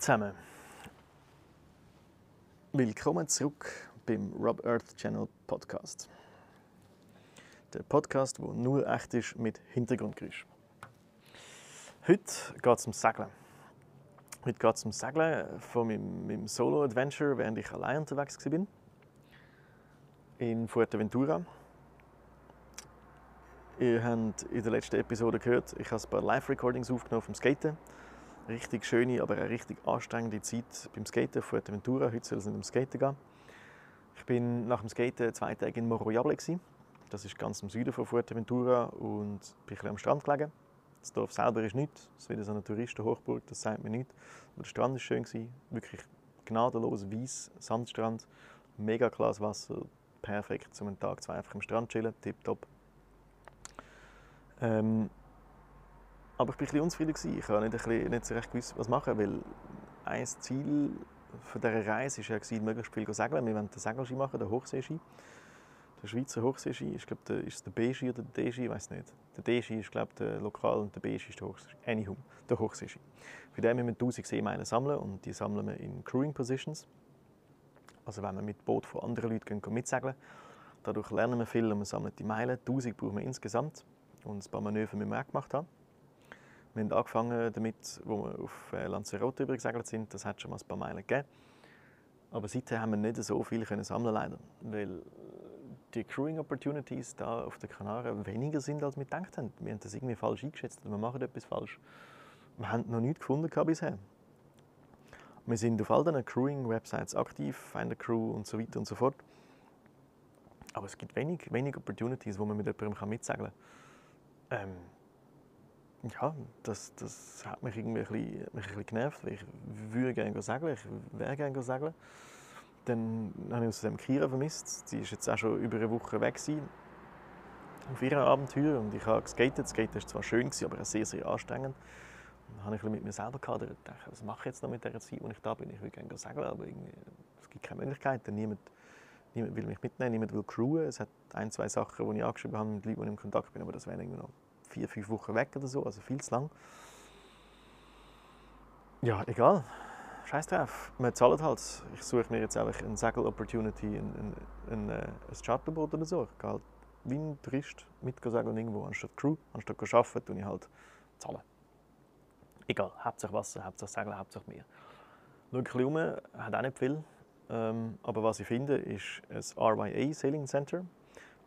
Zusammen. Willkommen zurück beim Rob Earth Channel Podcast. Der Podcast, der nur echt ist mit Hintergrundgeräusch. Heute geht es um Segeln. Heute geht es um Segeln von meinem, meinem Solo-Adventure, während ich allein unterwegs war. In Fuerteventura. Ihr habt in der letzten Episode gehört, ich habe ein paar Live-Recordings aufgenommen vom Skaten richtig schöne, aber auch richtig anstrengende Zeit beim Skaten auf Fuerteventura. Heute soll es nicht um Skaten gehen. Ich bin nach dem Skaten zwei Tage in Morroyable. Das ist ganz im Süden von Fuerteventura und bin ein am Strand gelegen. Das Dorf selber ist nichts. Es ist wieder so eine Touristenhochburg, das sagt mir nichts. Aber der Strand war schön, wirklich gnadenlos weiß Sandstrand, mega klares Wasser, perfekt zum Tag zwei einfach am Strand chillen, tipptopp. Ähm, aber ich war ein bisschen unzufrieden. Ich habe nicht, bisschen, nicht so recht gewusst, was machen, weil ein Ziel von dieser Reise war ja, möglichst viel zu segeln. Wir wollen den Segelski machen, den Hochseeski. Der Schweizer Hochseeski, ist, glaube, der, ist es der B-Ski oder der D-Ski, ich weiß nicht. Der D-Ski ist glaube der lokal und der B-Ski ist der Hochseeski. Anyhow, der Hochseeski. Für den müssen wir 1000 Seemeilen sammeln und die sammeln wir in Crewing Positions. Also wenn wir mit Boot von anderen Leuten gehen, mitsegeln. Dadurch lernen wir viel und wir sammeln die Meilen. 1000 brauchen wir insgesamt und ein paar Manöver müssen wir auch gemacht haben. Wir haben angefangen damit, wo wir auf äh, Lanzarote übergesegelt sind. Das hat schon mal ein paar Meilen gegeben. Aber seitdem haben wir nicht so viel können sammeln leider, weil die Crewing Opportunities da auf den Kanaren weniger sind, als wir gedacht haben. Wir haben das irgendwie falsch eingeschätzt wir machen etwas falsch. Wir haben noch nichts gefunden bisher. Wir sind auf all diesen Crewing-Websites aktiv, Find a Crew und so weiter und so fort. Aber es gibt wenig, wenig Opportunities, wo man mit jemandem mitsegeln kann. Ähm, ja, das, das hat mich irgendwie ein bisschen, mich ein bisschen genervt, weil ich würde gerne segeln, ich wäre gerne segeln. Dann habe ich außerdem Kira vermisst. Sie ist jetzt auch schon über eine Woche weg gewesen, auf ihrem Abenteuer und ich habe geskatet. Skaten war zwar schön, aber auch sehr, sehr anstrengend. Dann habe ich mit mir selber gehadert und dachte, was mache ich jetzt noch mit der Zeit, wo ich da bin? Ich will gerne segeln, aber es gibt keine Möglichkeit. Niemand, niemand will mich mitnehmen, niemand will crewen. Es hat ein, zwei Sachen, die ich angeschrieben habe mit Leuten, die ich im Kontakt bin, aber das wäre irgendwie noch vier, fünf Wochen weg oder so, also viel zu lang. Ja, egal. Scheiß drauf. Man zahlt halt. Ich suche mir jetzt einfach eine Segel-Opportunity, ein, ein, ein, ein Charterboot oder so. Ich gehe halt wie ein Tourist mit segeln irgendwo. Anstatt Crew, anstatt zu arbeiten, tue ich halt zahlen. Egal. Hauptsache Wasser, Hauptsache Segeln, Hauptsache Meer. Schau ein bisschen um, hat auch nicht viel. Ähm, aber was ich finde, ist ein RYA Sailing Center.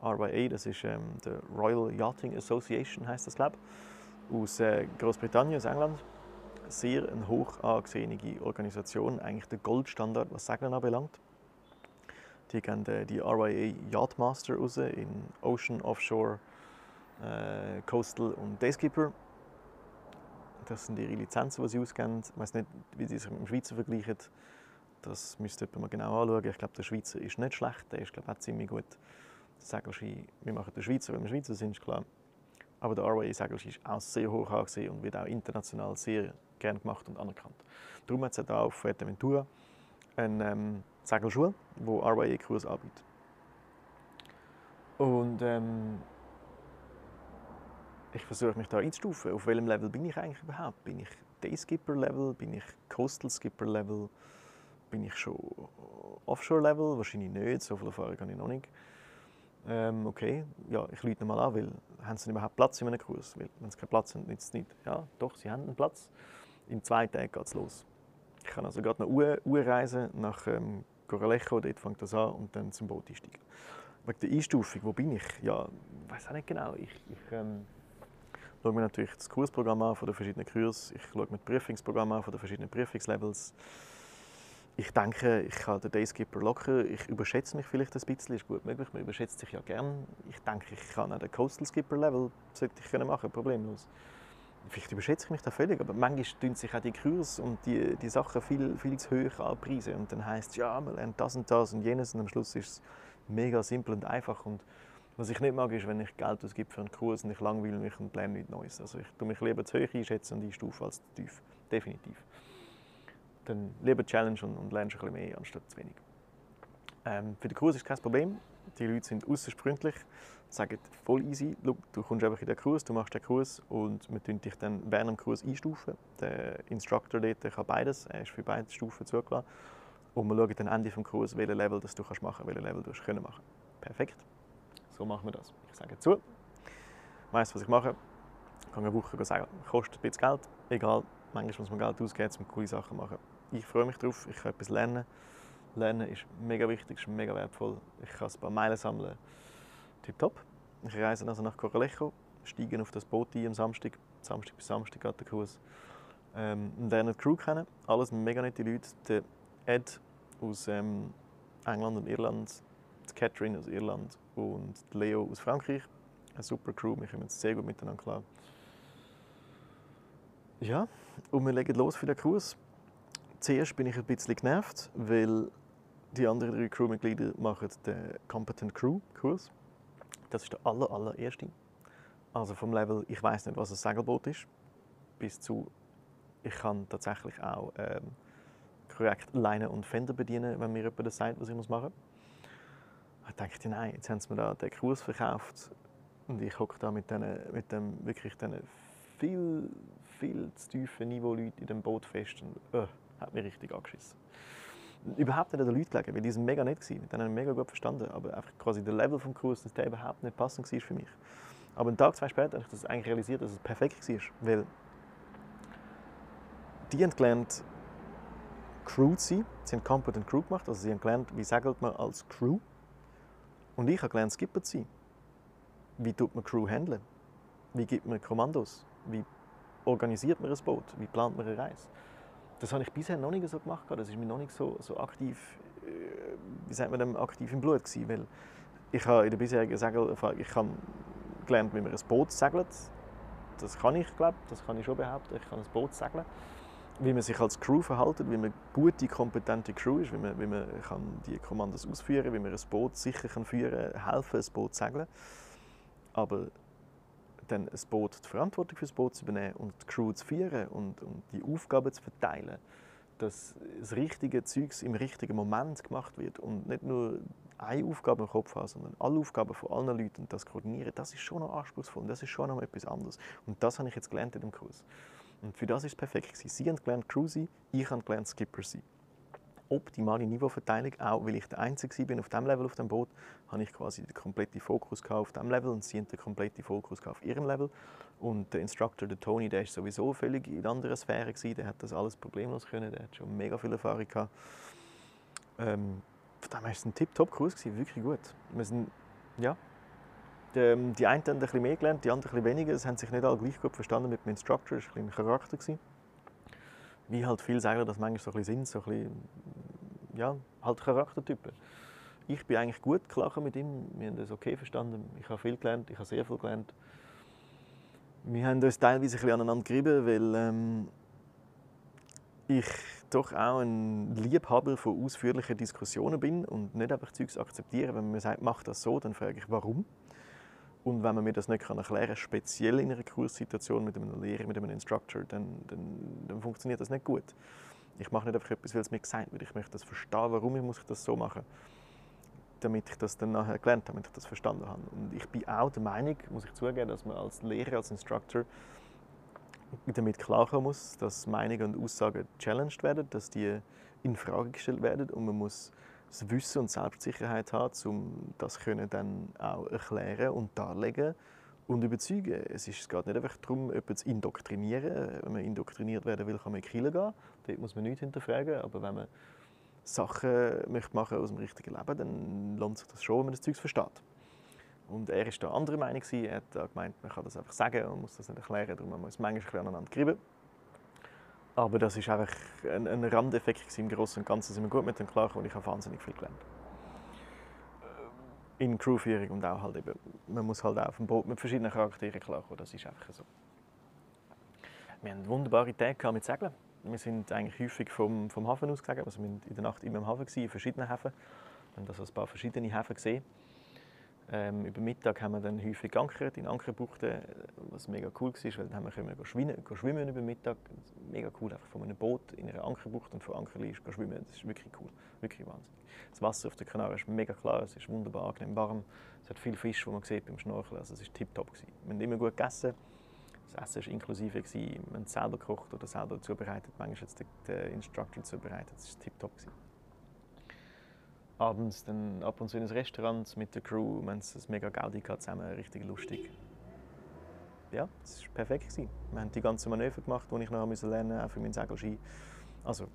RYA, das ist ähm, der Royal Yachting Association, heißt das glaube aus äh, Großbritannien, aus England. Sehr eine hoch angesehene Organisation, eigentlich der Goldstandard, was Segeln anbelangt. Die geben äh, die RYA Yachtmaster raus in Ocean, Offshore, äh, Coastal und Dayskipper. Das sind ihre Lizenzen, die sie ausgeben. Ich weiß nicht, wie sie es mit dem Schweizer vergleichen. Das müsste man genau anschauen. Ich glaube, der Schweizer ist nicht schlecht, der ist glaube ich, auch ziemlich gut. Segelski, wir machen den Schweizer, weil wir Schweizer sind, ist klar. Aber der RYA Segelski ist auch sehr hoch angesehen und wird auch international sehr gern gemacht und anerkannt. Darum hat es auch auf Fuerteventura eine ähm, Segelschule, die RYA-Kurs anbietet. Und ähm, ich versuche mich da einzustufen. Auf welchem Level bin ich eigentlich überhaupt? Bin ich Day-Skipper-Level? Bin ich Coastal-Skipper-Level? Bin ich schon Offshore-Level? Wahrscheinlich nicht, so viel Erfahrung habe ich noch nicht. Ähm, okay, ja, ich lüte mal an, weil haben sie überhaupt Platz in einem Kurs? Weil, wenn sie keinen Platz haben, nützt es nicht. Ja, doch, sie haben einen Platz. In zwei Tagen geht es los. Ich kann also gerade noch Uhr, Uhr reisen nach ähm, Coralejo, dort fängt das an und dann zum Boot einsteigen. Wegen der Einstufung, wo bin ich? Ja, ich weiß auch nicht genau. Ich, ich ähm, schaue mir natürlich das Kursprogramm an von den verschiedenen Kursen. Ich schaue mir das Prüfungsprogramm an von den verschiedenen Prüfungslevels ich denke, ich kann den Dayskipper locker. Ich überschätze mich vielleicht ein bisschen, ist gut möglich. Man überschätzt sich ja gern. Ich denke, ich kann auch den Coastal Skipper Level sollte ich können machen, problemlos. Vielleicht überschätze ich mich da völlig, aber manchmal tun sich auch die Kurs und die, die Sachen viel, viel zu hoch anpreisen. Und dann heisst es, ja, man lernt das und das und jenes und am Schluss ist es mega simpel und einfach. Und was ich nicht mag, ist, wenn ich Geld ausgebe für einen Kurs und ich langweile mich und lerne nichts Neues. Also ich tue mich lieber zu hoch einschätzen und einstufen als zu tief. Definitiv dann lieber Challenge und, und lernst ein bisschen mehr anstatt zu wenig. Ähm, für den Kurs ist kein Problem. Die Leute sind äußerst freundlich, sagen voll easy, du kommst einfach in den Kurs, du machst den Kurs und wir tun dich dann während dem Kurs einstufen. Der Instructor dort kann beides, er ist für beide Stufen zugelassen. Und wir schauen dann Ende des Kurs, welches Level das du machen kannst, welches Level du können machen Perfekt. So machen wir das. Ich sage zu. Weißt was ich mache? Ich kann eine Woche sagen, kostet ein bisschen Geld, egal. Manchmal muss man Geld ausgeben, um coole Sachen zu machen. Ich freue mich darauf, ich kann etwas lernen. Lernen ist mega wichtig, ist mega wertvoll. Ich kann ein paar Meilen sammeln. Tipptopp. Ich reise also nach Coralejo, steige auf das Boot ein am Samstag. Samstag bis Samstag geht der Kurs. Ähm, lerne die Crew kennen. Alles mega nette Leute. Der Ed aus ähm, England und Irland, die Catherine aus Irland und Leo aus Frankreich. Eine super Crew, wir kommen sehr gut miteinander klar. Ja, und wir legen los für den Kurs. Zuerst bin ich ein bisschen genervt, weil die anderen drei Crewmitglieder machen den Competent Crew Kurs. Das ist der aller, allererste. Also vom Level, ich weiß nicht, was ein Segelboot ist, bis zu, ich kann tatsächlich auch ähm, korrekt Leine und Fender bedienen, wenn mir jemand das sagt, was ich machen muss. Ich dachte, nein, jetzt haben sie mir da den Kurs verkauft und ich hocke da mit, denen, mit dem wirklich den viel, viel zu tiefen Niveau Leute in dem Boot fest und uh, hat mich richtig angeschissen. Überhaupt nicht an den Leuten gelegen, weil die sind mega nett waren, mit denen mega gut verstanden, aber einfach quasi der Level vom Kurs, dass der überhaupt nicht passend war für mich. Aber einen Tag, zwei später habe ich das eigentlich realisiert, dass es perfekt war, weil die haben gelernt, Crew zu sein. Sie haben Competent Crew gemacht, also sie haben gelernt, wie segelt man als Crew. Und ich habe gelernt, Skipper zu sein. Wie tut man Crew handeln? Wie gibt man Kommandos? Wie organisiert man ein Boot? Wie plant man eine Reise? Das habe ich bisher noch nicht so gemacht. Das ist mir noch nicht so, so aktiv, äh, wie sagt man dem, aktiv im Blut gewesen, weil ich habe in der bisherigen Segelerfahrung, ich habe gelernt, wie man ein Boot segelt. Das kann ich, glaube das kann ich schon behaupten. Ich kann ein Boot segeln wie man sich als Crew verhält, wie man gute, kompetente Crew ist, wie man, wie man kann die Kommandos ausführen kann, wie man ein Boot sicher kann führen kann, helfen, ein Boot segeln. Aber dann ein Boot, die Verantwortung für das Boot zu übernehmen und die Crew zu führen und, und die Aufgaben zu verteilen, dass das richtige Zeug im richtigen Moment gemacht wird und nicht nur eine Aufgabe im Kopf haben, sondern alle Aufgaben von allen Leuten und das koordinieren, das ist schon noch anspruchsvoll, das ist schon noch etwas anderes. Und das habe ich jetzt gelernt in dem Kurs. Und für das ist es perfekt. Sie haben gelernt Crew sein, ich habe gelernt Skipper sein. Optimale Niveauverteilung, auch weil ich der Einzige bin auf diesem Level auf dem Boot, habe ich quasi den kompletten Fokus auf diesem Level und sie haben den kompletten Fokus auf ihrem Level. Und der Instructor, der Tony, der ist sowieso völlig in anderer Sphäre gewesen. Der hat das alles problemlos können, der hat schon mega viel Erfahrung gehabt. Ähm, von daher war es ein Tip-Top-Kurs, wirklich gut. Wir sind, ja, die, ähm, die einen haben ein bisschen mehr gelernt, die anderen ein bisschen weniger. Es haben sich nicht alle gleich gut verstanden mit dem Instructor. Das war ein, ein Charakter. Gewesen. Wie halt viele sagen, dass manchmal so ein bisschen sind, so ein bisschen, ja, halt Charaktertypen. Ich bin eigentlich gut gelachen mit ihm. Wir haben das okay verstanden. Ich habe viel gelernt, ich habe sehr viel gelernt. Wir haben uns teilweise ein bisschen aneinander gerieben, weil ähm, ich doch auch ein Liebhaber von ausführlichen Diskussionen bin und nicht einfach Zeugs akzeptiere. Wenn man sagt, mach das so, dann frage ich, warum. Und wenn man mir das nicht erklären kann, speziell in einer Kurssituation mit einem Lehrer, mit einem Instructor, dann, dann, dann funktioniert das nicht gut. Ich mache nicht einfach etwas, weil es mir gesagt wird. Ich möchte das verstehen, warum ich muss ich das so machen damit ich das dann nachher gelernt habe, damit ich das verstanden habe. Und ich bin auch der Meinung, muss ich zugeben, dass man als Lehrer, als Instructor damit klarkommen muss, dass Meinungen und Aussagen challenged werden, dass die in Frage gestellt werden und man muss das Wissen und Selbstsicherheit haben, um das können dann auch erklären und darlegen und überzeugen. Es, ist, es geht nicht einfach darum, jemanden zu indoktrinieren. Wenn man indoktriniert werden will, kann man in die Kirche gehen. Dort muss man nichts hinterfragen. Aber wenn man Sachen möchte machen aus dem richtigen Leben, dann lohnt sich das schon, wenn man das Zeug versteht. Und er war da anderer Meinung. Er hat gemeint, man kann das einfach sagen und muss das nicht erklären. Darum muss man manchmal aneinander kriegen. Aber das ist einfach ein, ein Randeffekt im Großen und Ganzen. Sind wir gut mit dem klar und ich habe wahnsinnig viel gelernt. In Crewführung und auch halt eben, man muss halt auch auf dem Boot mit verschiedenen Charakteren klarkommen. Das ist einfach so. Wir hatten wunderbare Tage mit Segeln. Wir sind eigentlich häufig vom, vom Hafen aus gesegelt. Also wir waren in der Nacht immer im Hafen, in verschiedenen Häfen. Wir haben also ein paar verschiedene Häfen gesehen. Ähm, über Mittag haben wir dann häufig geankert in Ankerbuchten, was mega cool war, weil dann haben wir schwimmen, schwimmen über Mittag. Mega cool, einfach von einem Boot in einer Ankerbucht und von Ankerli schwimmen. Das ist wirklich cool, wirklich wahnsinnig. Das Wasser auf der Kanaren ist mega klar, es ist wunderbar angenehm warm. Es hat viel Fisch, die man sieht beim Schnorcheln. Also es war tipptopp. Wir haben immer gut gegessen. Das Essen war inklusive. Haben es selber gekocht oder selber zubereitet. Manchmal hat es der Instructor zubereitet. Das war tipptopp abends dann ab und zu in ein Restaurant mit der Crew. Wir haben es mega Gaudi zusammen, richtig lustig. Ja, es war perfekt. Gewesen. Wir haben die ganzen Manöver gemacht, die ich noch lernen musste, auch für meinen Segelski. Also,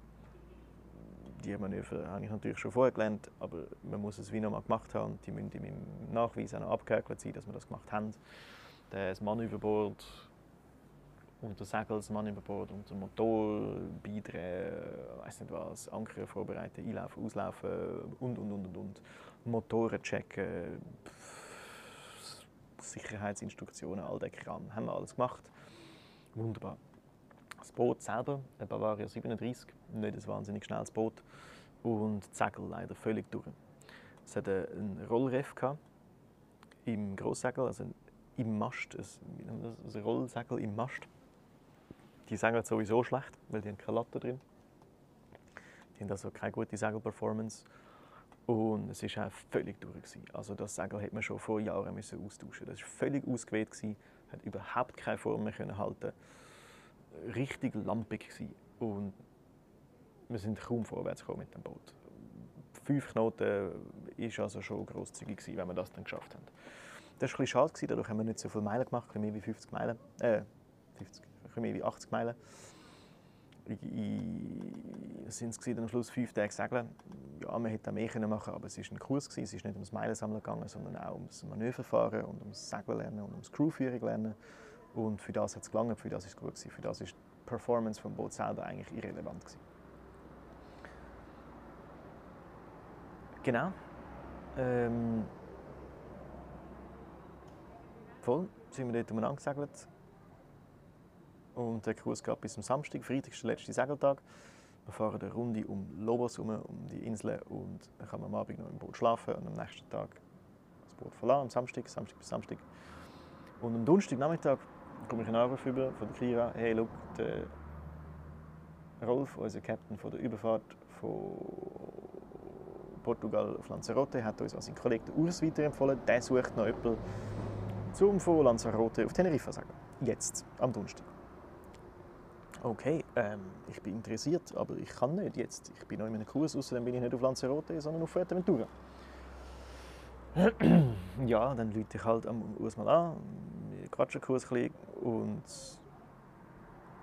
die Manöver habe ich natürlich schon vorher gelernt, aber man muss es wie noch mal gemacht haben. Die müssen in meinem Nachweis auch noch abgehakt sein, dass wir das gemacht haben. Das Manöverboard unter Segelsmann über Bord, unter Motor beidrehen, weiß nicht was, Anker vorbereiten, einlaufen, auslaufen und und und und und. Motoren checken, Sicherheitsinstruktionen, all der Kram, haben wir alles gemacht. Wunderbar. Das Boot selber, ein Bavaria 37, nicht ein wahnsinnig schnelles Boot und die Segel leider völlig durch. Es hatte einen Rollreff im Grosssegel, also im Mast, ein Rollsegel im Mast die segeln sowieso schlecht, weil die haben keine Latte drin. Die haben also keine gute Segelperformance. Und es war auch völlig durch. Also das Segel hätte man schon vor Jahren müssen austauschen Das war völlig ausgeweht, hat überhaupt keine Form mehr können halten Richtig lampig. Gewesen. Und wir sind kaum vorwärts gekommen mit dem Boot. Fünf Knoten war also schon grosszügig, wenn wir das dann geschafft haben. Das war ein bisschen schade, dadurch haben wir nicht so viele Meilen gemacht, mehr wie 50 Meilen. Äh, 50, bisschen mehr wie 80 Meilen. Es waren am Schluss fünf Tage Segeln. Ja, man hätte mehr machen aber es war ein Kurs. Es ist nicht ums Meilensammeln gegangen, sondern auch ums Manöverfahren und ums Segeln lernen und ums Crewführung lernen. Und für das hat es gelangt, für das ist es gut gewesen. Für das ist die Performance vom Boot selber eigentlich irrelevant gewesen. Genau. Ähm, voll sind wir dort umeinander gesegelt und der Kurs geht bis zum Samstag. Freitag ist der letzte Segeltag. Wir fahren eine Runde um Lobos herum, um die Insel und dann kann man am Abend noch im Boot schlafen und am nächsten Tag das Boot verlassen, am Samstag, Samstag bis Samstag. Und am Donnerstagnachmittag komme ich einen Anruf über von Kira, hey, look, der Rolf, unser Captain von der Überfahrt von Portugal auf Lanzarote, hat uns als Kollege Urs weiterempfohlen. Der sucht noch jemanden, zum von Lanzarote auf Teneriffa sagen. Jetzt, am Donnerstag okay, ähm, ich bin interessiert, aber ich kann nicht jetzt. Ich bin noch in einem Kurs, außerdem bin ich nicht auf Lanzarote, sondern auf Fuerteventura. ja, dann rufe ich halt am Urs mal an, wir quatschen kurz ein und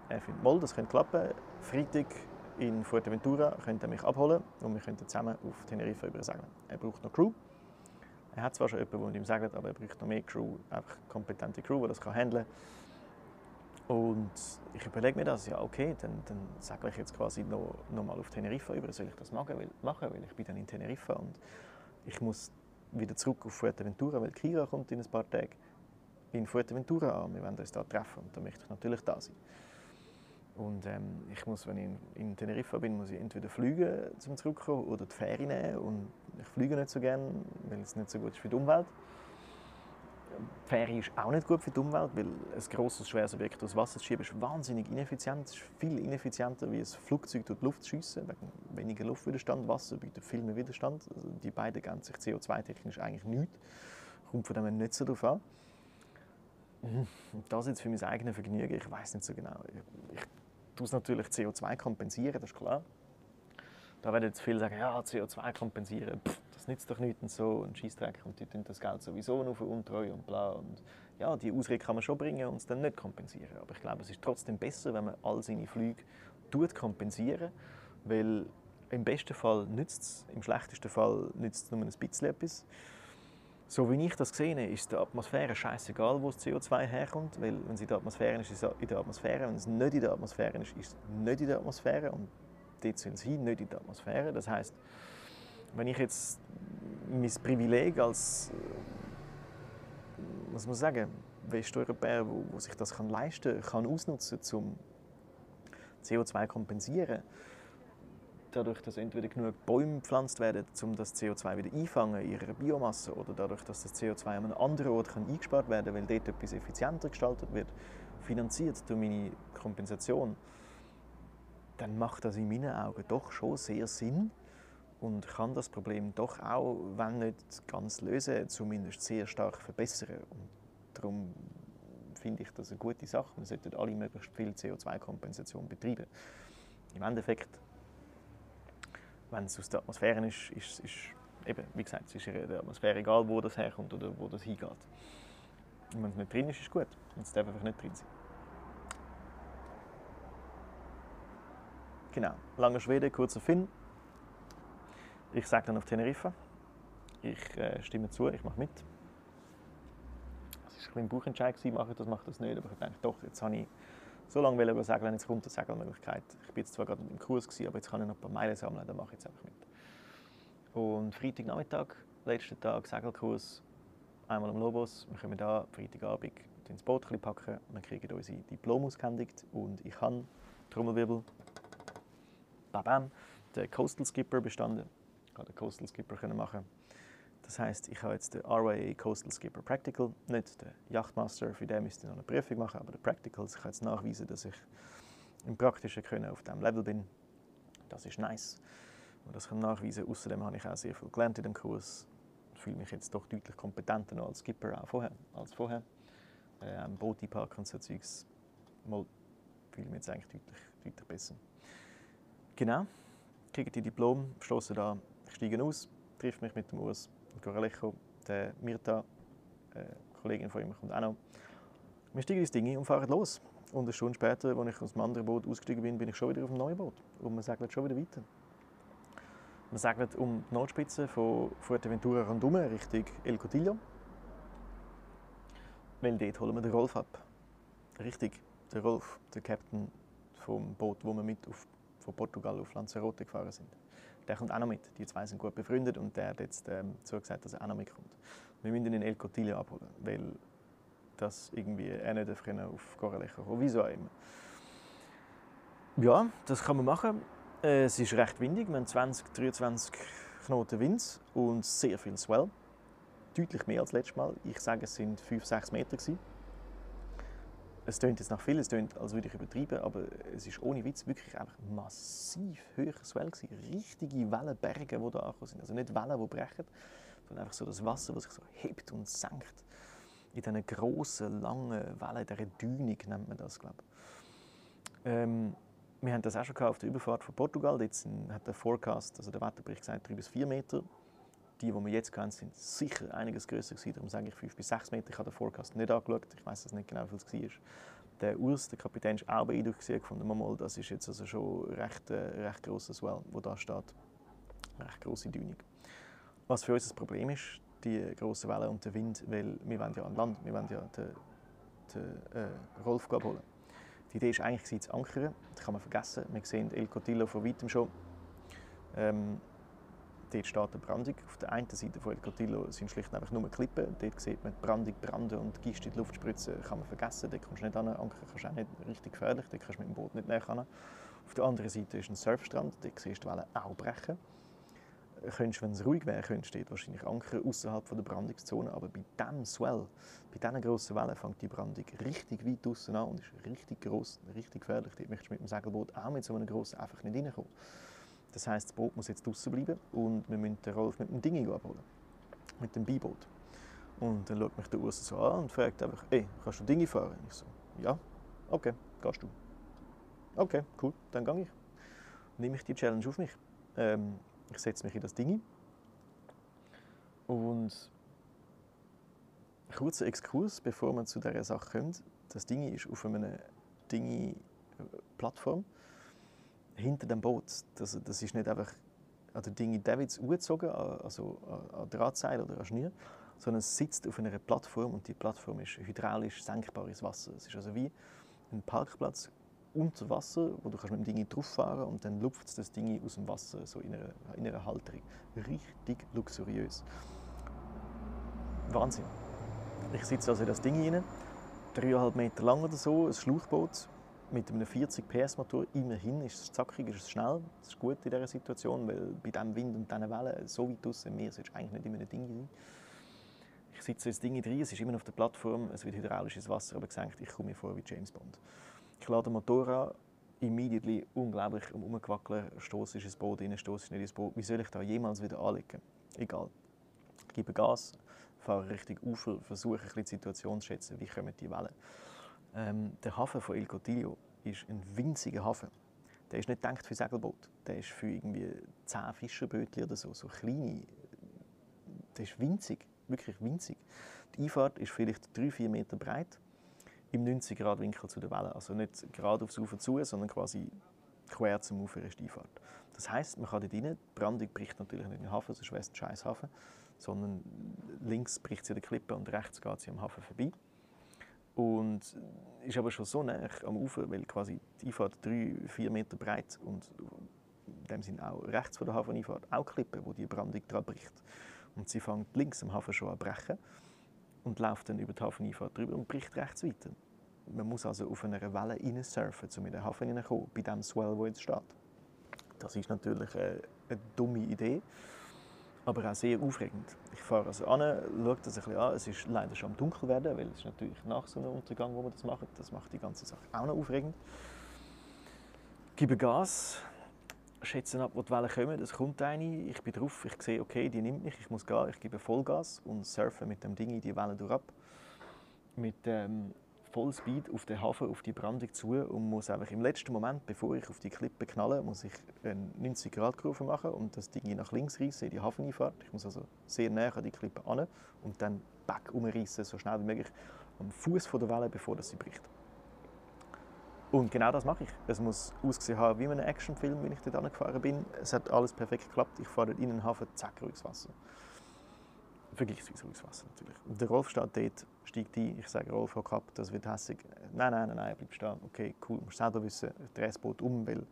er findet mal, das könnte klappen. Freitag in Fuerteventura könnte er mich abholen und wir könnten zusammen auf Teneriffa übersegeln. Er braucht noch Crew. Er hat zwar schon jemanden, der ihm segelt, aber er braucht noch mehr Crew, einfach kompetente Crew, die das handeln kann. Und ich überlege mir das, ja okay, dann, dann sage ich jetzt quasi noch, noch mal auf Teneriffa über, soll ich das machen, weil, machen, weil ich bin dann in Teneriffa und ich muss wieder zurück auf Fuerteventura, weil Kira kommt in ein paar Tagen in Fuerteventura an. Wir werden uns da treffen und da möchte ich natürlich da sein. Und ähm, ich muss, wenn ich in, in Teneriffa bin, muss ich entweder fliegen, um zurückzukommen, oder die Fähre nehmen. Und ich fliege nicht so gerne, weil es nicht so gut ist für die Umwelt. Fähre ist auch nicht gut für die Umwelt, weil ein grosses, schweres Objekt aus Wasser zu schieben ist wahnsinnig ineffizient. Es ist viel ineffizienter, wie ein Flugzeug durch die Luft zu schiessen, wegen weniger Luftwiderstand. Wasser bietet viel mehr Widerstand. Also die beiden gehen sich CO2-technisch eigentlich nichts. Kommt von dem nicht so darauf an. Und das jetzt für mein eigenes Vergnügen, ich weiß nicht so genau. Ich, ich tue es natürlich CO2 kompensieren, das ist klar. Da werden jetzt viele sagen, ja, CO2 kompensieren, pff, das nützt doch nichts und so, und Scheissdreck, und die tun das Geld sowieso nur für untreu und bla. Und ja, die Ausrede kann man schon bringen und es dann nicht kompensieren. Aber ich glaube, es ist trotzdem besser, wenn man all seine Flüge tut kompensieren, weil im besten Fall nützt es, im schlechtesten Fall nützt es nur ein bisschen etwas. So wie ich das sehe, ist der Atmosphäre scheißegal, wo das CO2 herkommt, weil wenn es in der Atmosphäre ist, ist es in der Atmosphäre, wenn es nicht in der Atmosphäre ist, ist es nicht in der Atmosphäre und dort es hin, nicht in der Atmosphäre. Das heißt, wenn ich jetzt mein Privileg als, was muss ich sagen, Westeuropäer, wo, wo sich das kann leisten kann, ausnutzen, um CO2 zu kompensieren, dadurch, dass entweder genug Bäume gepflanzt werden, um das CO2 wieder einfangen in ihrer Biomasse, oder dadurch, dass das CO2 an einem anderen Ort kann eingespart werden kann, weil dort etwas effizienter gestaltet wird, finanziert durch meine Kompensation, dann macht das in meinen Augen doch schon sehr Sinn und kann das Problem doch auch, wenn nicht ganz lösen, zumindest sehr stark verbessern. Und darum finde ich das eine gute Sache. Wir sollten alle möglichst viel CO2-Kompensation betreiben. Im Endeffekt, wenn es aus der Atmosphäre ist, ist, ist eben, wie gesagt, es ist der Atmosphäre egal, wo das herkommt oder wo das hingeht. Und wenn es nicht drin ist, ist es gut. Es darf einfach nicht drin sein. Genau. Langer Schwede, kurzer Finn. Ich sage dann auf Teneriffa. Ich äh, stimme zu, ich mache mit. Es war ein, ein Buchentscheid, mache ich das, mache ich das nicht. Aber ich denke, doch, jetzt habe ich so lange ich segeln, jetzt kommt eine Segelmöglichkeit. Ich jetzt zwar gerade im Kurs, gewesen, aber jetzt kann ich noch ein paar Meilen sammeln, dann mache ich jetzt einfach mit. Und Freitagnachmittag, letzter Tag Segelkurs, einmal am Lobos. Wir kommen da Freitagabend ins Boot packen, wir kriegen unsere Diplom ausgehändigt und ich kann, Trommelwirbel, bam, den Coastal Skipper bestanden. Ich konnte den Coastal Skipper machen. Das heißt, ich habe jetzt den RYA Coastal Skipper Practical, nicht den Yachtmaster, für den müsste ich noch eine Prüfung machen, aber der Practical, ich kann jetzt nachweisen, dass ich im praktischen Können auf diesem Level bin. Das ist nice. Und das kann nachweisen. Außerdem habe ich auch sehr viel gelernt in dem Kurs. Ich fühle mich jetzt doch deutlich kompetenter als Skipper auch vorher, als vorher. Äh, Boot einparken und so Zeugs. Mal fühle mich jetzt eigentlich deutlich, deutlich besser. Genau, kriege die Diplom, stoße da, steige aus, treffe mich mit dem Urs Coralejo, der Mirta, äh, Kollegin von ihm, kommt auch noch. Wir steigen ins Ding und fahren los. Und eine Stunde später, als ich aus dem anderen Boot ausgestiegen bin, bin ich schon wieder auf dem neuen Boot. Und wir segeln schon wieder weiter. Wir segeln um die Nordspitze von Fuerteventura rundum Richtung El Cotillo. Weil dort holen wir den Rolf ab. Richtig, der Rolf, der Captain vom Boot, wo wir mit auf von Portugal auf Lanzarote gefahren sind. Der kommt auch noch mit. Die zwei sind gut befreundet und der hat jetzt ähm, zugesagt, dass er auch noch mitkommt. Wir müssen ihn in El Cotillo abholen, weil das irgendwie er nicht auf Corralejo kommen Wieso auch immer. Ja, das kann man machen. Äh, es ist recht windig. Wir haben 20, 23 Knoten Wind und sehr viel Swell. Deutlich mehr als letztes Mal. Ich sage, es sind 5, 6 Meter. Gewesen es klingt jetzt nach viel, es klingt, als würde ich übertreiben, aber es ist ohne Witz wirklich einfach massiv höheres Swell gewesen. Richtige Wellenberge, die da angekommen sind. Also nicht Wellen, die brechen, sondern einfach so das Wasser, das sich so hebt und senkt. In diesen grossen, langen Wellen, dieser Dünig nennt man das, glaube ich. Ähm, wir haben das auch schon auf der Überfahrt von Portugal. Jetzt hat der Forecast, also der Wetterbericht gesagt, 3 bis 4 Meter die, die wir jetzt kennen, sind sicher einiges größer gewesen. Darum sage ich 5 bis 6 Meter. Ich habe den Forecast nicht angeschaut. Ich weiß nicht genau, wie viel es war. Der Urs, der Kapitän, ist auch beeindruckt gefunden. Mal, das ist jetzt also schon recht, äh, recht grosses Well, wo da steht. Recht grosse Dünung. Was für uns das Problem ist, die grossen Wellen und der Wind, weil wir wollen ja an Land, wir wollen ja den, den äh, Rolf abholen. Die Idee ist eigentlich zu ankern. Das kann man vergessen. Wir sehen El Cotillo von weitem schon. Ähm, Dort steht eine Brandung. Auf der einen Seite von El Cotillo sind schlicht einfach nur Klippen. Dort sieht man die Brandung, Branden und Gist in die Luft spritzen. kann man vergessen. Dort kommst du nicht an. Anker kannst auch nicht richtig gefährlich. Dort kannst du mit dem Boot nicht näher an. Auf der anderen Seite ist ein Surfstrand. Dort siehst du die Wellen auch brechen. Könntest, wenn es ruhig wäre, könntest du wahrscheinlich Anker außerhalb der Brandungszone. Aber bei diesem Swell, bei diesen grossen Wellen, fängt die Brandung richtig weit draußen an und ist richtig gross, richtig gefährlich. Dort möchtest du mit dem Segelboot auch mit so einem grossen einfach nicht reinkommen. Das heißt, das Boot muss jetzt draußen bleiben und wir müssen den Rolf mit dem Ding abholen. Mit dem Beiboot. Und dann schaut mich der Urs so an und fragt einfach, ey, kannst du Dinge fahren? Ich so, ja, okay, gehst du. Okay, cool, dann gehe ich. Nehme ich die Challenge auf mich. Ähm, ich setze mich in das Ding und kurzer Exkurs, bevor wir zu dieser Sache kommen. Das Ding ist auf einer Dingi-Plattform hinter dem Boot. Das, das ist nicht einfach an den Dinge Davids angezogen, also an Drahtseil oder an Schnür, sondern es sitzt auf einer Plattform und die Plattform ist hydraulisch senkbar ins Wasser. Es ist also wie ein Parkplatz unter Wasser, wo du kannst mit dem Ding drauf fahren und dann lupft das Ding aus dem Wasser so in einer, in einer Halterung. Richtig luxuriös. Wahnsinn. Ich sitze also in das Ding rein, dreieinhalb Meter lang oder so, ein Schlauchboot, mit einem 40 PS Motor. Immerhin ist es zackig, ist es schnell. Das ist gut in dieser Situation, weil bei diesem Wind und diesen Wellen so weit draußen im Meer sollst du eigentlich nicht immer ein Ding sein. Ich sitze ins Ding drin, es ist immer auf der Plattform, es wird hydraulisch ins Wasser aber gesenkt. Ich komme mir vor wie James Bond. Ich lade den Motor an, immediately unglaublich um umgewackeln, stoße ins Boot rein, stoße nicht ins Boot. Wie soll ich da jemals wieder anlegen? Egal. Ich gebe Gas, fahre Richtung Ufer, versuche ein bisschen die Situation zu schätzen, wie kommen die Wellen. Ähm, der Hafen von El Cotillo ist ein winziger Hafen. Der ist nicht gedacht für Segelboot. Der ist für irgendwie 10 Fischerbötchen oder so, so kleine. Der ist winzig, wirklich winzig. Die Einfahrt ist vielleicht 3-4 Meter breit im 90 Grad Winkel zu der Welle. Also nicht gerade aufs Ufer zu, sondern quasi quer zum Ufer ist die Einfahrt. Das heißt, man kann dort rein, die Brandung bricht natürlich nicht in den Hafen, sonst wäre es ein scheiß Hafen, sondern links bricht sie an der Klippe und rechts geht sie am Hafen vorbei. Und ist aber schon so nah am Ufer, weil quasi die Einfahrt drei, vier Meter breit und in dem Sinne auch rechts von der Hafeneinfahrt auch Klippen, wo die Brandung dran bricht. Und sie fängt links am Hafen schon an brechen und läuft dann über die Hafeneinfahrt drüber und bricht rechts weiter. Man muss also auf einer Welle surfen, um in den Hafen hineinzukommen, bei dem Swell, wo jetzt steht. Das ist natürlich eine, eine dumme Idee, aber auch sehr aufregend. Ich fahre also an, schaue das ein bisschen an. Es ist leider schon am Dunkel werden, weil es ist natürlich nach so einem Untergang, wo wir das machen. Das macht die ganze Sache auch noch aufregend. Gebe Gas, schätze ab, wo die Wellen kommen. Es kommt eine, ich bin drauf, ich sehe, okay, die nimmt mich, ich muss gehen, ich gebe Vollgas und surfe mit dem Ding in die Wellen durch Mit ähm, Vollspeed auf den Hafen, auf die Brandung zu und muss einfach im letzten Moment, bevor ich auf die Klippe knalle, muss ich eine 90 Grad Kurve machen und das Ding nach links reißen in die Hafeneinfahrt. Ich muss also sehr nah an die Klippe an und dann back umreißen, so schnell wie möglich am Fuß der Welle, bevor sie bricht. Und genau das mache ich. Es muss ausgesehen haben wie in einem Actionfilm, wenn ich dort angefahren bin. Es hat alles perfekt geklappt. Ich fahre in den Hafen, zack, ruhiges Wasser vergleichsweise ruhiges Wasser natürlich. Der Rolf steht dort, steigt ein, ich sage, Rolf, hock ab, das wird hässlich. Nein, nein, nein, nein, bleib stehen. Okay, cool, musst selber wissen, ich drehe das Boot um, weil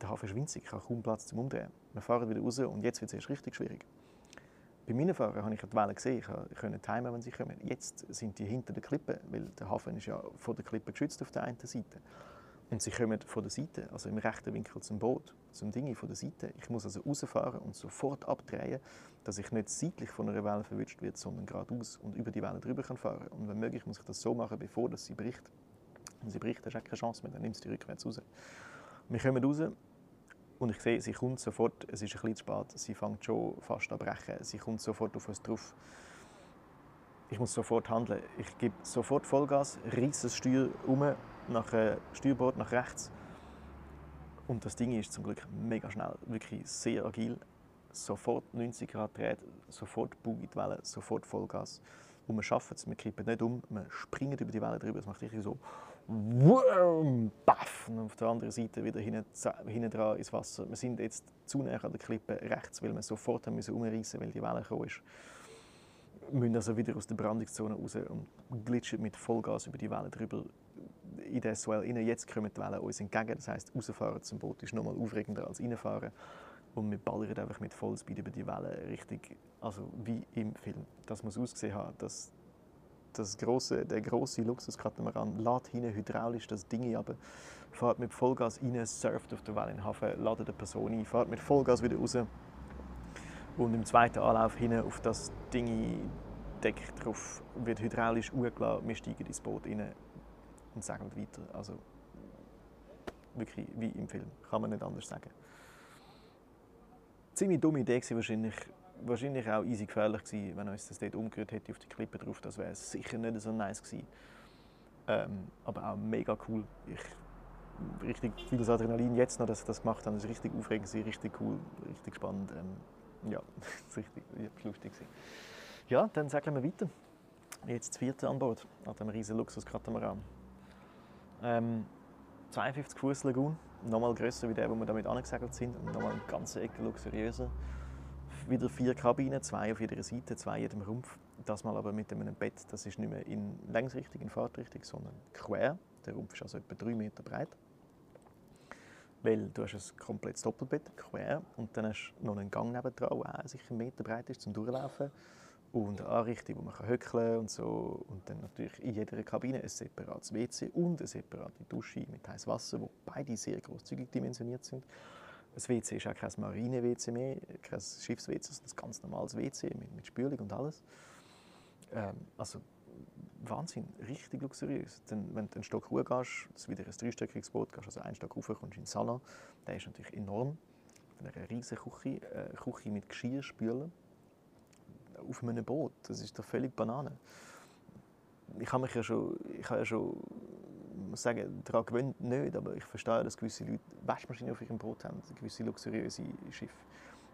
der Hafen ist winzig, ich habe kaum Platz zum Umdrehen. Wir fahren wieder raus und jetzt wird es erst richtig schwierig. Bei meinen Fahrern habe ich die Wellen gesehen, ich konnte timen, wenn sie kommen. Jetzt sind die hinter der Klippe, weil der Hafen ist ja von der Klippe geschützt auf der einen Seite. Und sie kommen von der Seite, also im rechten Winkel zum Boot, zum Ding von der Seite. Ich muss also rausfahren und sofort abdrehen, dass ich nicht seitlich von einer Welle verwünscht werde, sondern geradeaus und über die Welle drüber kann fahren Und wenn möglich muss ich das so machen, bevor das sie bricht. Wenn sie bricht, hast du keine Chance mehr, dann nimmst du die rückwärts raus. Wir kommen raus und ich sehe, sie kommt sofort, es ist ein bisschen zu spät, sie fängt schon fast an brechen, sie kommt sofort auf uns drauf. Ich muss sofort handeln. Ich gebe sofort Vollgas, reiße das Steuer um nach äh, Steuerbord nach rechts. Und das Ding ist zum Glück mega schnell, wirklich sehr agil. Sofort 90 Grad dreht, sofort Bug die Welle, sofort Vollgas. Und wir schaffen es, wir kippen nicht um, wir springen über die Welle drüber. Es macht richtig so Wurm, Baff! Und auf der anderen Seite wieder hinten, dran ins Wasser. Wir sind jetzt zu nah an der Klippe rechts, weil wir sofort haben müssen umreißen, weil die Welle gekommen ist. Wir müssen also wieder aus der Brandungszone raus und glitschen mit Vollgas über die Welle drüber in den Swell rein. Jetzt kommen die Wellen uns entgegen. Das heisst, rausfahren zum Boot ist noch mal aufregender als reinfahren. Und wir ballern einfach mit Vollspeed über die Wellen richtig, also wie im Film. Das muss ausgesehen haben, dass das grosse, der große Luxuskatamaran lädt hinten hydraulisch das Ding ab, fährt mit Vollgas rein, surft auf der Welle in den Hafen, ladet eine Person ein, fährt mit Vollgas wieder raus und im zweiten Anlauf hinten auf das Ding Deck drauf wird hydraulisch hochgeladen, wir steigen ins Boot rein, und segelt weiter. Also wirklich wie im Film, kann man nicht anders sagen. Ziemlich dumme Idee war wahrscheinlich, wahrscheinlich auch easy gefährlich gewesen, wenn uns das dort umgerührt hätte auf die Klippe drauf. Das wäre sicher nicht so nice gewesen. Ähm, aber auch mega cool. Ich, richtig viel Adrenalin jetzt noch, dass ich das gemacht habe. Das war richtig aufregend, richtig cool, richtig spannend. Ähm, ja, das richtig ja, lustig. Ja, dann segeln wir weiter. Jetzt das vierte an Bord, an diesem riesen Luxus-Katamaran. Ähm, 52 Fuß Lagoon, nochmal grösser wie der, wo wir damit angesegelt sind und nochmal eine ganze Ecke luxuriöser. Wieder vier Kabinen, zwei auf jeder Seite, zwei in jedem Rumpf. Das mal aber mit einem Bett, das ist nicht mehr in Längsrichtung, in Fahrtrichtung, sondern quer. Der Rumpf ist also etwa drei Meter breit. Weil du hast ein komplettes Doppelbett, quer, und dann hast du noch einen Gang nebendran, der auch sicher einen Meter breit ist, zum Durchlaufen. Und eine Anrichtung, wo man höckeln kann und so. Und dann natürlich in jeder Kabine ein separates WC und eine separate Dusche mit heißem Wasser, wo beide sehr großzügig dimensioniert sind. Das WC ist auch kein Marine-WC mehr, kein Schiffs-WC, sondern ein ganz normales WC mit, mit Spülung und alles. Ähm, also Wahnsinn, richtig luxuriös. Dann, wenn du einen Stock hoch gehst, ist wieder ein dreistöckiges Boot, gehst also einen Stock hoch, kommst in den Salon. Der ist natürlich enorm. Eine riesige Küche, äh, Küche mit Geschirrspülen auf einem Boot. Das ist doch völlig Banane. Ich habe mich ja schon, ich habe ja schon muss sagen, daran gewöhnt nicht, aber ich verstehe, dass gewisse Leute Waschmaschinen auf ihrem Boot haben, gewisse luxuriöse Schiffe.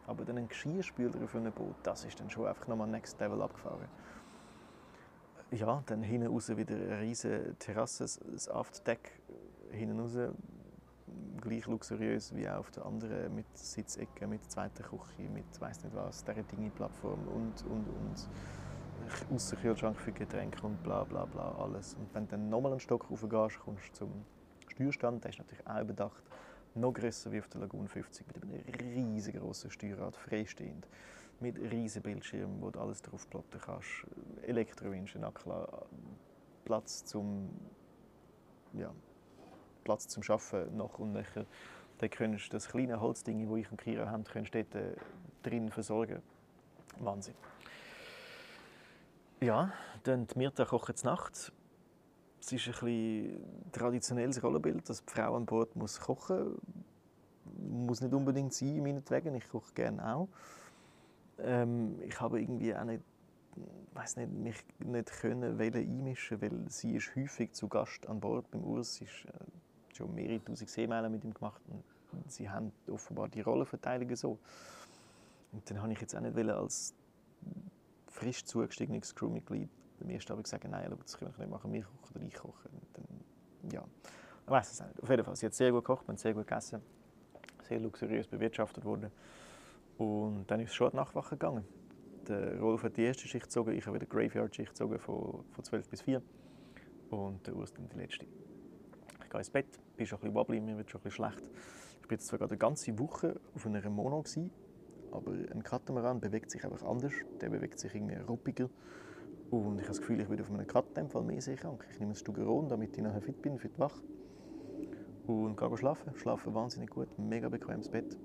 Aber dann ein Geschirrspüler auf einem Boot, das ist dann schon einfach nochmal Next Level abgefahren. Ja, dann hinten raus wieder eine riesige Terrasse, das Aftdeck hinten raus, gleich luxuriös wie auch auf der anderen, mit Sitzecken, mit zweiter Küche, mit weiß nicht was, dieser Dinge-Plattform und, und, und. Außerkühlschrank für Getränke und bla bla bla alles. Und wenn du dann nochmal einen Stock raufgehst, kommst du zum Steuerstand, der ist natürlich auch überdacht, noch grösser wie auf der Lagune 50, mit einem riesengroßen Steuerrad, freistehend, mit riesigen Bildschirmen, wo du alles drauf plotten kannst, Elektrowinschen, Nackler, Platz zum, ja, Platz zum Arbeiten noch und nachher. Dann kannst du das kleine Holzding, das ich und Kira haben, kannst dort äh, drin versorgen. Wahnsinn. Ja, dann die Mirta kocht es nachts. Es ist ein bisschen traditionelles Rollenbild, dass die Frau an Bord muss kochen muss. Muss nicht unbedingt sein, meinetwegen. Ich koche gerne auch. Ähm, ich habe irgendwie auch nicht, weiß nicht, mich nicht können, einmischen, weil sie ist häufig zu Gast an Bord beim Urs. Ist äh, schon mehrere tausend Seemeilen mit ihm gemacht und sie haben offenbar die Rollenverteilung so. Und dann habe ich jetzt auch nicht als frisch zugestiegenes Crewmitglied dem ersten Abend gesagt, nein, das können wir nicht machen, wir kochen oder ich koche. Dann, ja, ich weiß es nicht. Auf jeden Fall, sie hat sehr gut gekocht, wir haben sehr gut gegessen, sehr luxuriös bewirtschaftet worden. Und dann ist es schon Nachtwache gegangen. Der Rolf hat die erste Schicht gezogen, ich habe wieder die Graveyard-Schicht gezogen von, von 12 bis 4. Und der Urs dann die letzte. Ich gehe ins Bett, bin schon ein bisschen wobbly, mir wird schon ein bisschen schlecht. Ich war jetzt zwar gerade eine ganze Woche auf einer Mono, gewesen, aber ein Katamaran bewegt sich einfach anders. Der bewegt sich irgendwie ruppiger. Und ich habe das Gefühl, ich werde auf einem Kattenfall mehr sehr krank. Ich nehme ein Stugeron, damit ich nachher fit bin für die Wache. Und gehe schlafen. Schlafe wahnsinnig gut, mega bequemes Bett.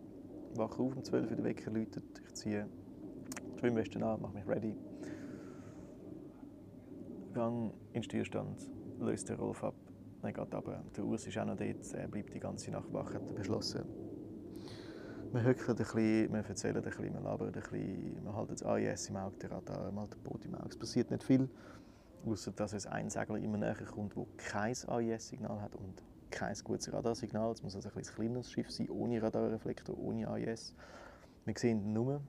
Wache auf um 12 Uhr, der Wecker läutet. Ich ziehe die Schwimmweste an, mache mich ready. Gang in den Stillstand, löse den Rolf ab. Dann geht aber. Der Urs ist auch noch dort, er bleibt die ganze Nacht wach, hat beschlossen, wir höckeln ein bisschen, wir erzählen ein bisschen, wir labern ein bisschen, wir halten das AIS im Auge, der Radar, halten das Boot im Auge. Es passiert nicht viel, außer dass es ein Segler immer näher kommt, das kein AIS-Signal hat und kein gutes Radarsignal. Es muss also ein, ein kleines Schiff sein, ohne Radarreflektor, ohne AIS. Wir sehen nur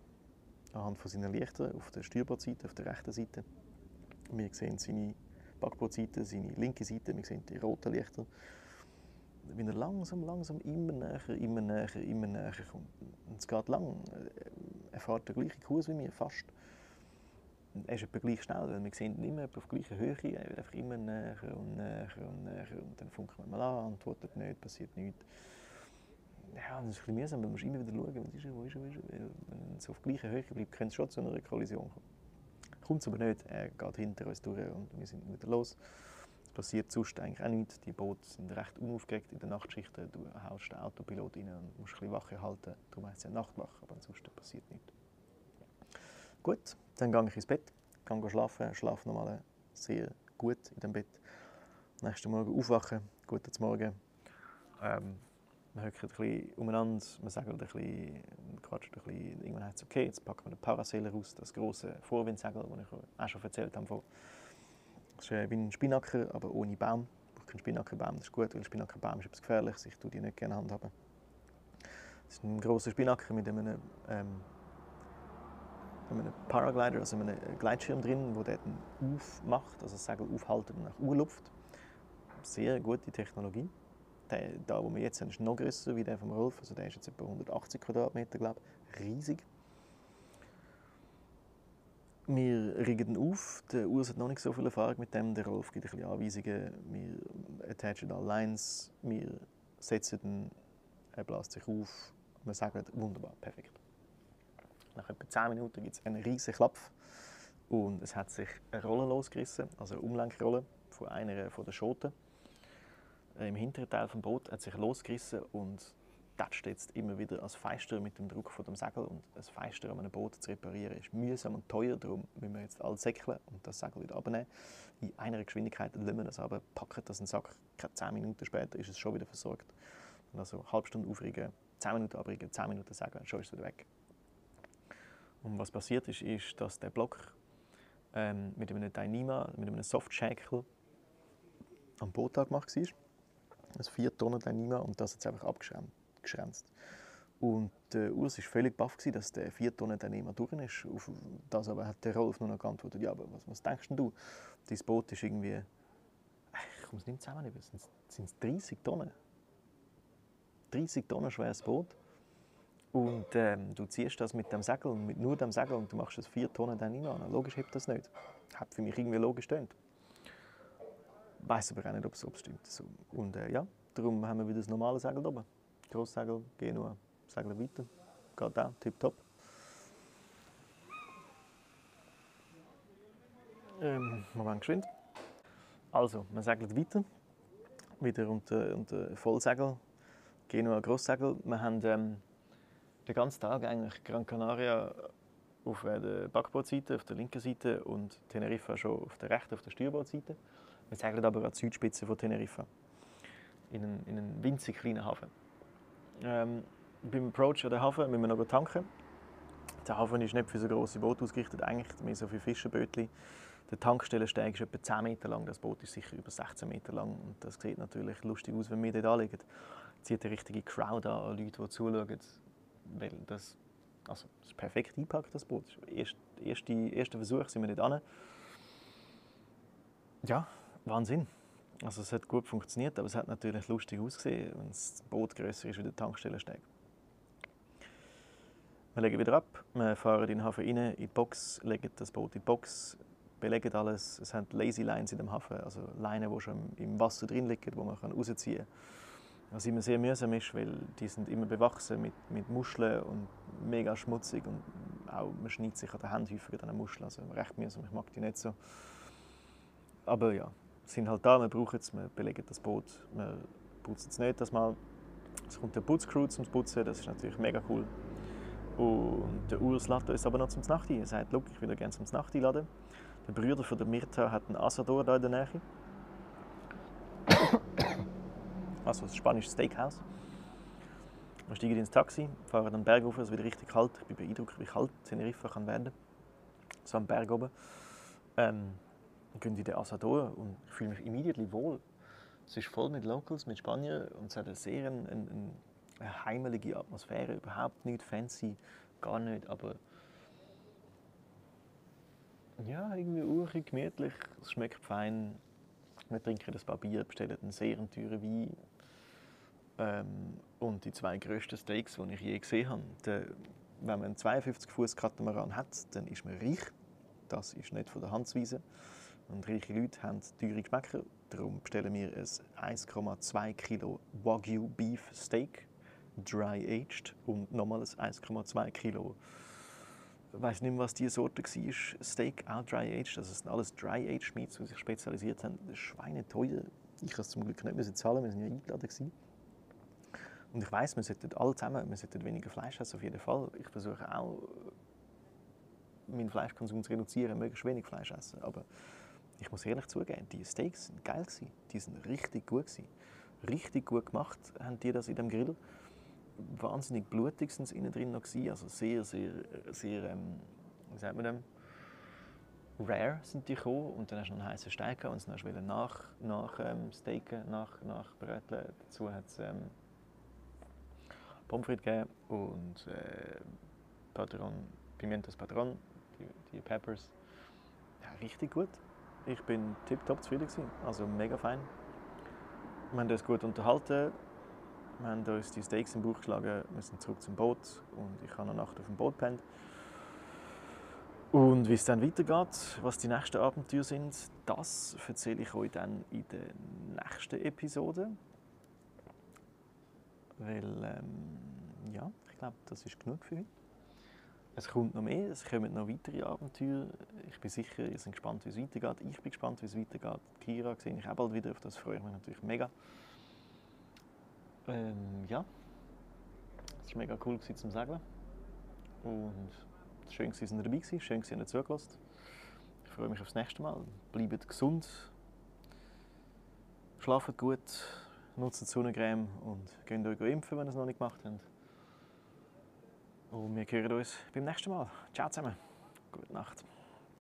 anhand von seinen Lichtern auf der Steuerbordseite, auf der rechten Seite. Wir sehen seine Backbordseite, seine linke Seite, wir sehen die roten Lichter wie er langsam, langsam immer näher, immer näher, immer näher kommt. Und es geht lang. Er fährt den gleichen Kurs wie mir, fast. Er ist etwa gleich schnell, weil wir sehen ihn immer auf gleicher Höhe. Er wird einfach immer näher und näher und näher. Und dann funkt man mal an, antwortet nicht, passiert nichts. Ja, das ist ein bisschen mühsam, man muss immer wieder schauen, wo ist er, wo ist er, wo ist er. Wenn es auf gleicher Höhe bleibt, könnte es schon zu einer Kollision kommen. Kommt es aber nicht, er geht hinter uns durch und wir sind wieder los passiert sonst eigentlich auch nichts. Die Boote sind recht unaufgeregt in den Nachtschichten. Du haust den Autopilot rein und musst ein bisschen Wache halten. Du meinst ja Nachtwache, aber ansonsten passiert nichts. Gut, dann gehe ich ins Bett, gehe schlafen, schlafe nochmal sehr gut in dem Bett. Nächsten Morgen aufwachen, guten Morgen. Ähm, man hört ein bisschen umeinander, man sagt ein bisschen, quatscht ein bisschen. Irgendwann heißt es, okay, jetzt packen wir den Parasailer raus, das große Vorwindsegel, das ich auch schon erzählt habe. Das ist äh, wie ein Spinnaker, aber ohne Baum. Ich brauche keinen Spinnakerbaum, das ist gut, weil ein Spinnakerbaum ist etwas Gefährliches. Ich tue die nicht gerne handhaben. Das ist ein grosser Spinnaker mit einem, ähm, einem Paraglider, also einem Gleitschirm drin, wo der dann aufmacht, also das Segel aufhalten und nach Urluft. Sehr gute Technologie. Der, da, wo wir jetzt haben, ist noch größer wie der vom Rolf. Also der ist jetzt etwa 180 Quadratmeter, glaube ich. Riesig. Wir regen auf. Der Urs hat noch nicht so viel Erfahrung mit dem. Der Rolf gibt ein bisschen Anweisungen. Wir attachen alle Lines. Wir setzen den, er bläst sich auf. Wir sagen, wunderbar, perfekt. Nach etwa 10 Minuten gibt es einen riesigen Klapf. und es hat sich eine Rolle losgerissen, also eine Umlenkrolle von einer von der Schoten. Äh, Im hinteren Teil des Boots hat sich losgerissen und tätscht jetzt immer wieder als Feister mit dem Druck von dem Segel. Und ein Feister an einem Boot zu reparieren ist mühsam und teuer. Darum müssen wir jetzt alles säckeln und das Segel wieder abnehmen. In einer Geschwindigkeit lassen wir das aber, packen das in den Sack. Keine 10 Minuten später ist es schon wieder versorgt. Und also eine halbe Stunde aufregen, 10 Minuten abregen, 10 Minuten segeln, schon ist es wieder weg. Und was passiert ist, ist, dass der Block ähm, mit einem Dynama, mit einem Soft-Shackle am Boot gemacht war. Ein 4 Tonnen Dynama und das hat es einfach abgeschränzt. Und der Urs war völlig baff, dass der vier Tonnen Unternehmer durch ist. Auf das aber hat der Rolf nur noch geantwortet, ja, aber was, was denkst du? Dein Boot ist irgendwie, ich komme es nicht zusammen, sind es 30 Tonnen? 30 Tonnen schweres Boot. Und ähm, du ziehst das mit dem Segel, mit nur dem Segel und du machst das 4 Tonnen dann an. Logisch hebt das nicht. Hat für mich irgendwie logisch gestimmt. Weiß aber auch nicht, ob es stimmt. Und äh, ja, darum haben wir wieder das normale Segel oben. Grosssegel, Genua, segeln weiter. Geht auch, tipptopp. Ähm, Moment, geschwind. Also, wir segeln weiter. Wieder unter, unter Vollsegel, Genua, Grosssegel. Wir haben ähm, den ganzen Tag eigentlich Gran Canaria auf der Backbordseite, auf der linken Seite und Teneriffa schon auf der rechten, auf der Steuerbordseite. Wir segeln aber an die Südspitze von Teneriffa, in einen, in einen winzig kleinen Hafen. Ähm, beim Approach an den Hafen müssen wir noch tanken. Der Hafen ist nicht für so große Boote ausgerichtet, eigentlich mehr so für Fischerbötchen. Der Tankstellensteig ist etwa 10 Meter lang, das Boot ist sicher über 16 Meter lang und das sieht natürlich lustig aus, wenn wir dort anliegen. Zieht eine richtige Crowd an, Leute, die zuschauen, weil das, also, das ist perfekt eingepackt, das Boot. Erst, erste, erster Versuch sind wir nicht an. Ja, Wahnsinn. Also es hat gut funktioniert, aber es hat natürlich lustig ausgesehen, wenn das Boot größer ist wie der Tankstellensteig. Wir legen wieder ab, wir fahren in den Hafen rein, in die Box, legen das Boot in die Box, belegen alles. Es haben Lazy Lines in dem Hafen, also Leinen, die schon im Wasser drin liegen, die man rausziehen kann. Was immer sehr mühsam ist, weil die sind immer bewachsen mit, mit Muscheln und mega schmutzig und auch man schneidet sich an den Händen häufig an den Muscheln, also recht mühsam, ich mag die nicht so. Aber ja, sind halt da, wir brauchen es, wir belegen das Boot, wir putzen es nicht das Mal. Es kommt der Putzcrew zum Putzen, das ist natürlich mega cool. Und der Urs lädt uns aber noch zum Nacht ein. Er sagt, ich würde gerne zum Nacht einladen. Der Bruder von der Mirta hat einen Asador da in der Nähe. also ein spanisches Steakhouse. Wir steigen ins Taxi, fahren den Berg hoch, es wird richtig kalt. Ich bin beeindruckt, wie kalt Teneriffa kann werden. So am Berg oben. Ähm, gehen in den Asador und fühle mich immediately wohl. Es ist voll mit Locals, mit Spaniern und es hat eine sehr eine, eine, eine heimelige Atmosphäre. Überhaupt nicht fancy, gar nicht, aber ja, irgendwie urig, gemütlich. Es schmeckt fein. Wir trinken ein paar Bier, bestellen einen sehr teuren Wein. Ähm, und die zwei grössten Steaks, die ich je gesehen habe. Der, wenn man einen 52 Fuß Katamaran hat, dann ist man reich. Das ist nicht von der Hand zu weisen. Und reiche Leute haben teure Geschmäcker. Darum bestellen wir ein 1,2 Kilo Wagyu Beef Steak, dry aged, und nochmal ein 1,2 Kilo. Ich weiß nicht mehr, was diese Sorte war. Steak, auch dry aged. Also, es sind alles dry aged Meats, die sich spezialisiert haben. Das schweineteuer. Ich konnte es zum Glück nicht zahlen, wir waren ja eingeladen. Und ich weiß, wir sollten alle zusammen wir sollten weniger Fleisch essen, auf jeden Fall. Ich versuche auch, meinen Fleischkonsum zu reduzieren, möglichst wenig Fleisch essen. Aber ich muss ehrlich zugeben, die Steaks sind geil gewesen. Die sind richtig gut gewesen. Richtig gut gemacht haben die das in dem Grill. Wahnsinnig blutig sind innen drin noch gewesen. Also sehr, sehr, sehr, ähm, wie sagt man dem? Rare sind die gekommen und dann hast du noch einen heißen Steak und dann hast du nach, nach ähm, Steaken, nach, nach Bröteln. Dazu hat es ähm, Pommes frites gegeben und äh, Patron, Pimientos Patron, die, die Peppers. Ja, richtig gut. Ich bin tiptop zufrieden. Also mega fein. Wir haben uns gut unterhalten. Wir haben uns die Steaks im Bauch geschlagen. Wir sind zurück zum Boot und ich habe eine Nacht auf dem Boot gepennt. Und wie es dann weitergeht, was die nächsten Abenteuer sind, das erzähle ich euch dann in der nächsten Episode. Weil, ähm, ja, ich glaube, das ist genug für heute. Es kommt noch mehr, es kommen noch weitere Abenteuer. Ich bin sicher, ihr seid gespannt, wie es weitergeht. Ich bin gespannt, wie es weitergeht. Kira sehe ich auch bald wieder, auf das freue ich mich natürlich mega. Ähm, ja, es war mega cool zum Segeln. Und schön, dass ihr dabei gewesen. Schön, dass ihr zugelassen Ich freue mich aufs nächste Mal. Bleibt gesund. Schlaft gut. Nutzt Sonnencreme und geht euch impfen, wenn ihr es noch nicht gemacht habt. Und wir hören uns beim nächsten Mal. Ciao zusammen. Gute Nacht.